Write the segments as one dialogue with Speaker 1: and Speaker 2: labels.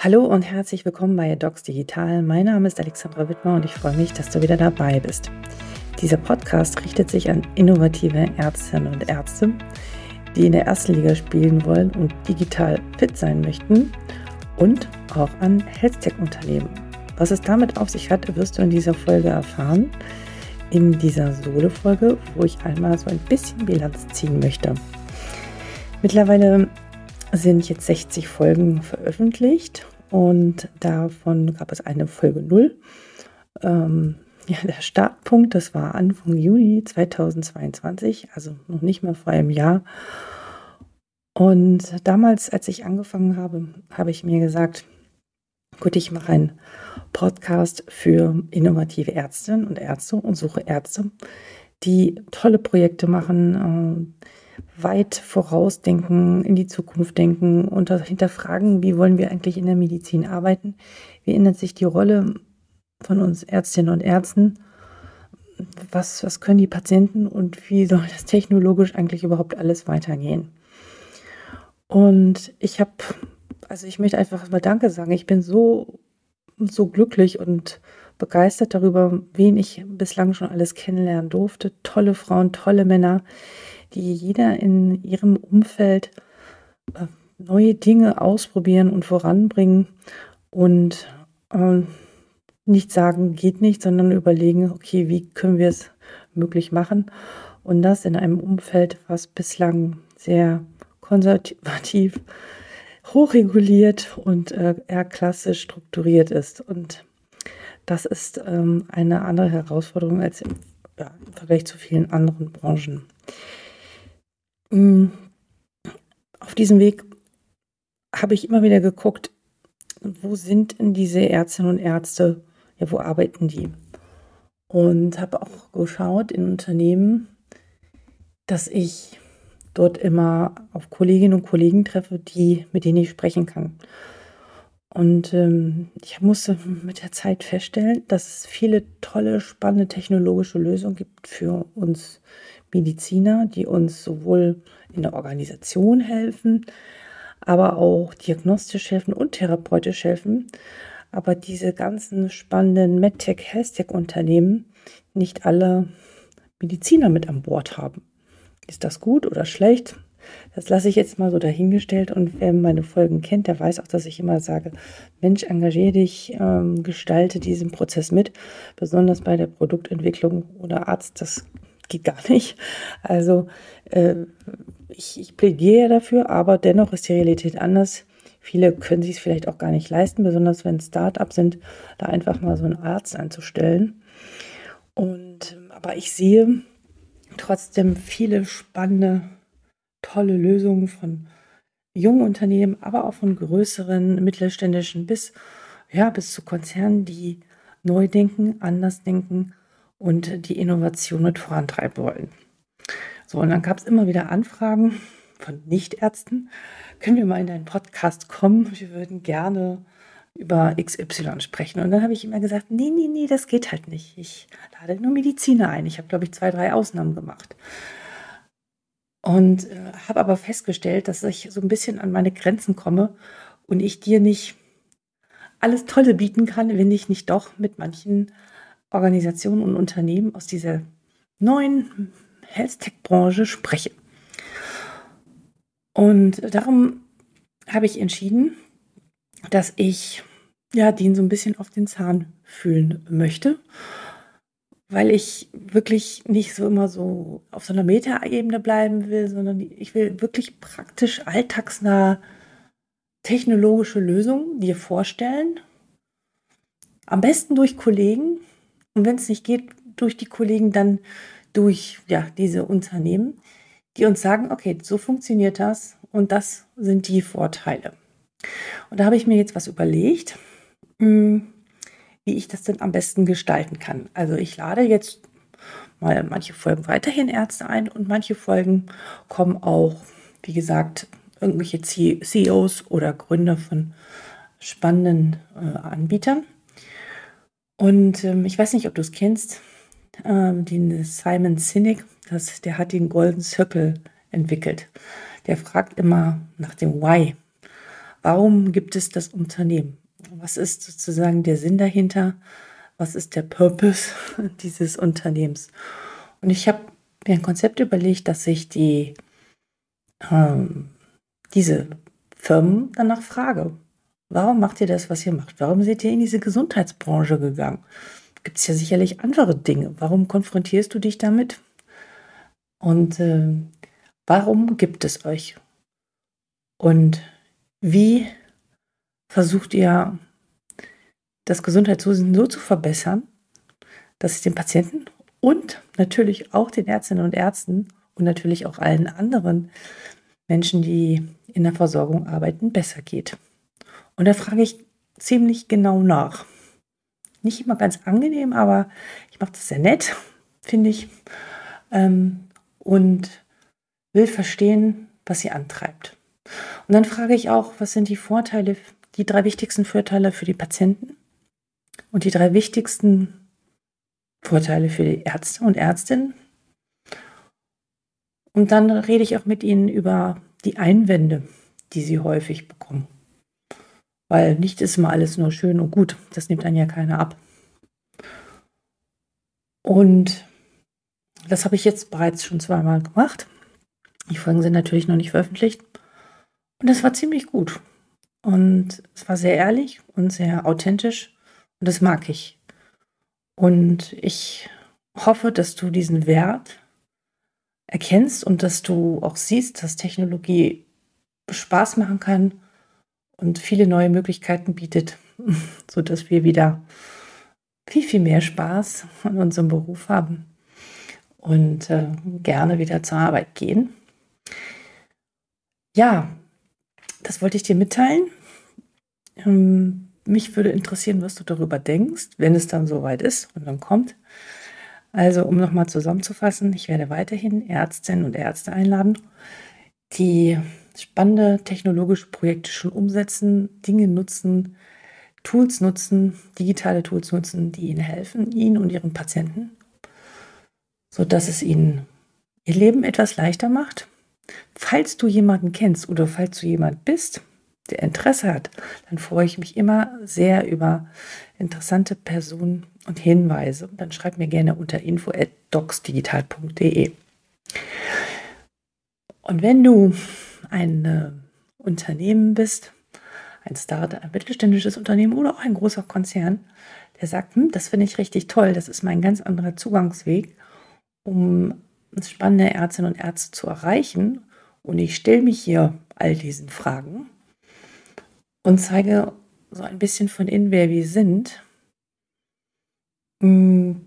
Speaker 1: Hallo und herzlich willkommen bei Docs Digital. Mein Name ist Alexandra Wittmer und ich freue mich, dass du wieder dabei bist. Dieser Podcast richtet sich an innovative Ärztinnen und Ärzte, die in der ersten Liga spielen wollen und digital fit sein möchten und auch an Health-Tech-Unternehmen. Was es damit auf sich hat, wirst du in dieser Folge erfahren. In dieser Solo-Folge, wo ich einmal so ein bisschen Bilanz ziehen möchte. Mittlerweile sind jetzt 60 Folgen veröffentlicht und davon gab es eine Folge 0. Ähm, ja, der Startpunkt, das war Anfang Juni 2022, also noch nicht mehr vor einem Jahr. Und damals, als ich angefangen habe, habe ich mir gesagt, gut, ich mache einen Podcast für innovative Ärztinnen und Ärzte und suche Ärzte, die tolle Projekte machen, äh, weit vorausdenken, in die Zukunft denken und hinterfragen, wie wollen wir eigentlich in der Medizin arbeiten? Wie ändert sich die Rolle von uns Ärztinnen und Ärzten? Was, was können die Patienten und wie soll das technologisch eigentlich überhaupt alles weitergehen? Und ich habe, also ich möchte einfach mal Danke sagen. Ich bin so, so glücklich und begeistert darüber, wen ich bislang schon alles kennenlernen durfte. Tolle Frauen, tolle Männer, die jeder in ihrem Umfeld äh, neue Dinge ausprobieren und voranbringen und äh, nicht sagen, geht nicht, sondern überlegen, okay, wie können wir es möglich machen? Und das in einem Umfeld, was bislang sehr konservativ, hochreguliert und äh, eher klassisch strukturiert ist. Und das ist ähm, eine andere Herausforderung als im, ja, im Vergleich zu vielen anderen Branchen. Mm. Auf diesem Weg habe ich immer wieder geguckt, wo sind denn diese Ärztinnen und Ärzte, ja, wo arbeiten die? Und habe auch geschaut in Unternehmen, dass ich dort immer auf Kolleginnen und Kollegen treffe, die, mit denen ich sprechen kann. Und ähm, ich musste mit der Zeit feststellen, dass es viele tolle, spannende technologische Lösungen gibt für uns Mediziner, die uns sowohl in der Organisation helfen, aber auch diagnostisch helfen und therapeutisch helfen. Aber diese ganzen spannenden MedTech, HealthTech-Unternehmen nicht alle Mediziner mit an Bord haben. Ist das gut oder schlecht? Das lasse ich jetzt mal so dahingestellt und wer meine Folgen kennt, der weiß auch, dass ich immer sage, Mensch, engagiere dich, ähm, gestalte diesen Prozess mit, besonders bei der Produktentwicklung oder Arzt, das geht gar nicht. Also äh, ich, ich plädiere dafür, aber dennoch ist die Realität anders. Viele können sich es vielleicht auch gar nicht leisten, besonders wenn Start-up sind, da einfach mal so einen Arzt einzustellen. Und aber ich sehe trotzdem viele spannende, tolle Lösungen von jungen Unternehmen, aber auch von größeren mittelständischen bis ja bis zu Konzernen, die neu denken, anders denken und die Innovation mit vorantreiben wollen. So, und dann gab es immer wieder Anfragen von Nichtärzten. Können wir mal in deinen Podcast kommen? Wir würden gerne über XY sprechen. Und dann habe ich immer gesagt, nee, nee, nee, das geht halt nicht. Ich lade nur Mediziner ein. Ich habe, glaube ich, zwei, drei Ausnahmen gemacht. Und äh, habe aber festgestellt, dass ich so ein bisschen an meine Grenzen komme und ich dir nicht alles Tolle bieten kann, wenn ich nicht doch mit manchen Organisationen und Unternehmen aus dieser neuen Health-Tech-Branche spreche. Und darum habe ich entschieden, dass ich ja den so ein bisschen auf den Zahn fühlen möchte, weil ich wirklich nicht so immer so auf so einer Metaebene bleiben will, sondern ich will wirklich praktisch alltagsnah technologische Lösungen dir vorstellen. Am besten durch Kollegen, und wenn es nicht geht, durch die Kollegen, dann durch ja, diese Unternehmen, die uns sagen, okay, so funktioniert das und das sind die Vorteile. Und da habe ich mir jetzt was überlegt, hm, wie ich das denn am besten gestalten kann. Also ich lade jetzt mal manche Folgen weiterhin Ärzte ein und manche Folgen kommen auch, wie gesagt, irgendwelche CEOs oder Gründer von spannenden äh, Anbietern. Und ähm, ich weiß nicht, ob du es kennst, ähm, den Simon Sinek, das, der hat den Golden Circle entwickelt. Der fragt immer nach dem Why. Warum gibt es das Unternehmen? Was ist sozusagen der Sinn dahinter? Was ist der Purpose dieses Unternehmens? Und ich habe mir ein Konzept überlegt, dass ich die, ähm, diese Firmen danach frage. Warum macht ihr das, was ihr macht? Warum seid ihr in diese Gesundheitsbranche gegangen? Gibt es ja sicherlich andere Dinge. Warum konfrontierst du dich damit? Und äh, warum gibt es euch? Und wie versucht ihr das Gesundheitswesen so zu verbessern, dass es den Patienten und natürlich auch den Ärztinnen und Ärzten und natürlich auch allen anderen Menschen, die in der Versorgung arbeiten, besser geht. Und da frage ich ziemlich genau nach. Nicht immer ganz angenehm, aber ich mache das sehr nett, finde ich. Ähm, und will verstehen, was sie antreibt. Und dann frage ich auch, was sind die Vorteile, die drei wichtigsten Vorteile für die Patienten und die drei wichtigsten Vorteile für die Ärzte und Ärztinnen. Und dann rede ich auch mit ihnen über die Einwände, die sie häufig bekommen. Weil nicht ist immer alles nur schön und gut. Das nimmt dann ja keiner ab. Und das habe ich jetzt bereits schon zweimal gemacht. Die Folgen sind natürlich noch nicht veröffentlicht. Und das war ziemlich gut. Und es war sehr ehrlich und sehr authentisch. Und das mag ich. Und ich hoffe, dass du diesen Wert erkennst und dass du auch siehst, dass Technologie Spaß machen kann und viele neue Möglichkeiten bietet, sodass wir wieder viel, viel mehr Spaß an unserem Beruf haben und äh, gerne wieder zur Arbeit gehen. Ja, das wollte ich dir mitteilen. Ähm, mich würde interessieren, was du darüber denkst, wenn es dann soweit ist und dann kommt. Also, um nochmal zusammenzufassen, ich werde weiterhin Ärztinnen und Ärzte einladen, die spannende technologische Projekte schon umsetzen, Dinge nutzen, Tools nutzen, digitale Tools nutzen, die ihnen helfen, ihnen und ihren Patienten, sodass es ihnen ihr Leben etwas leichter macht. Falls du jemanden kennst oder falls du jemand bist, der Interesse hat, dann freue ich mich immer sehr über interessante Personen und Hinweise. Dann schreib mir gerne unter info@docsdigital.de. Und wenn du ein äh, Unternehmen bist, ein Startup, ein mittelständisches Unternehmen oder auch ein großer Konzern, der sagt, hm, das finde ich richtig toll, das ist mein ganz anderer Zugangsweg, um spannende Ärztinnen und Ärzte zu erreichen. Und ich stelle mich hier all diesen Fragen und zeige so ein bisschen von innen, wer wir sind. Hm,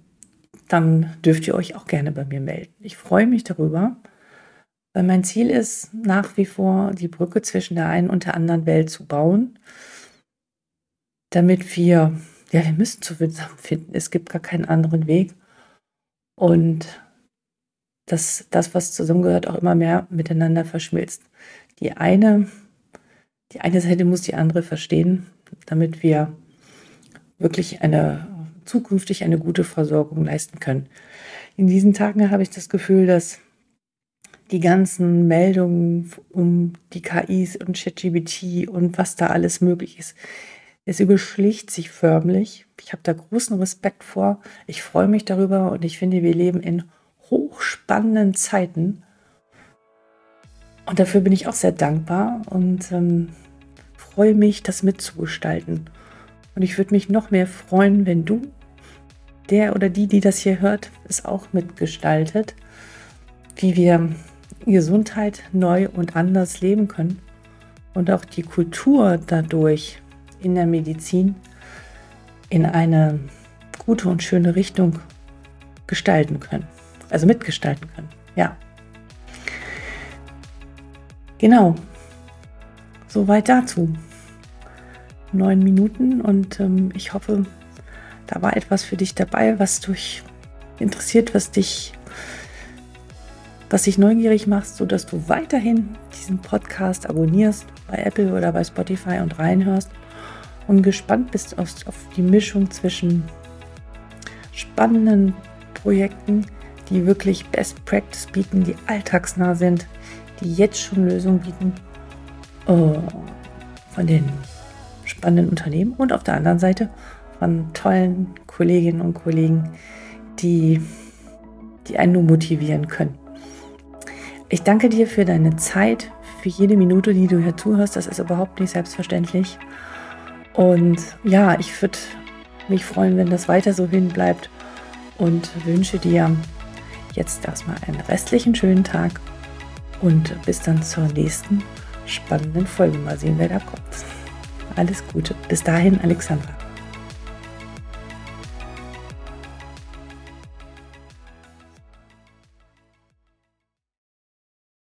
Speaker 1: dann dürft ihr euch auch gerne bei mir melden. Ich freue mich darüber. Weil mein Ziel ist nach wie vor, die Brücke zwischen der einen und der anderen Welt zu bauen, damit wir, ja, wir müssen zusammenfinden. Es gibt gar keinen anderen Weg. Und dass das, was zusammengehört, auch immer mehr miteinander verschmilzt. Die eine, die eine Seite muss die andere verstehen, damit wir wirklich eine zukünftig eine gute Versorgung leisten können. In diesen Tagen habe ich das Gefühl, dass die ganzen Meldungen um die KIs und ChatGBT und was da alles möglich ist. Es überschlicht sich förmlich. Ich habe da großen Respekt vor. Ich freue mich darüber und ich finde, wir leben in hochspannenden Zeiten. Und dafür bin ich auch sehr dankbar und ähm, freue mich, das mitzugestalten. Und ich würde mich noch mehr freuen, wenn du, der oder die, die das hier hört, es auch mitgestaltet, wie wir Gesundheit neu und anders leben können und auch die Kultur dadurch in der Medizin in eine gute und schöne Richtung gestalten können. Also mitgestalten können. Ja. Genau. Soweit dazu. Neun Minuten und ähm, ich hoffe, da war etwas für dich dabei, was dich interessiert, was dich was dich neugierig macht, sodass du weiterhin diesen Podcast abonnierst bei Apple oder bei Spotify und reinhörst und gespannt bist auf, auf die Mischung zwischen spannenden Projekten, die wirklich Best Practice bieten, die alltagsnah sind, die jetzt schon Lösungen bieten, oh, von den spannenden Unternehmen und auf der anderen Seite von tollen Kolleginnen und Kollegen, die, die einen nur motivieren können. Ich danke dir für deine Zeit, für jede Minute, die du hier zuhörst. Das ist überhaupt nicht selbstverständlich. Und ja, ich würde mich freuen, wenn das weiter so hin bleibt und wünsche dir jetzt erstmal einen restlichen schönen Tag und bis dann zur nächsten spannenden Folge. Mal sehen, wer da kommt. Alles Gute. Bis dahin, Alexandra.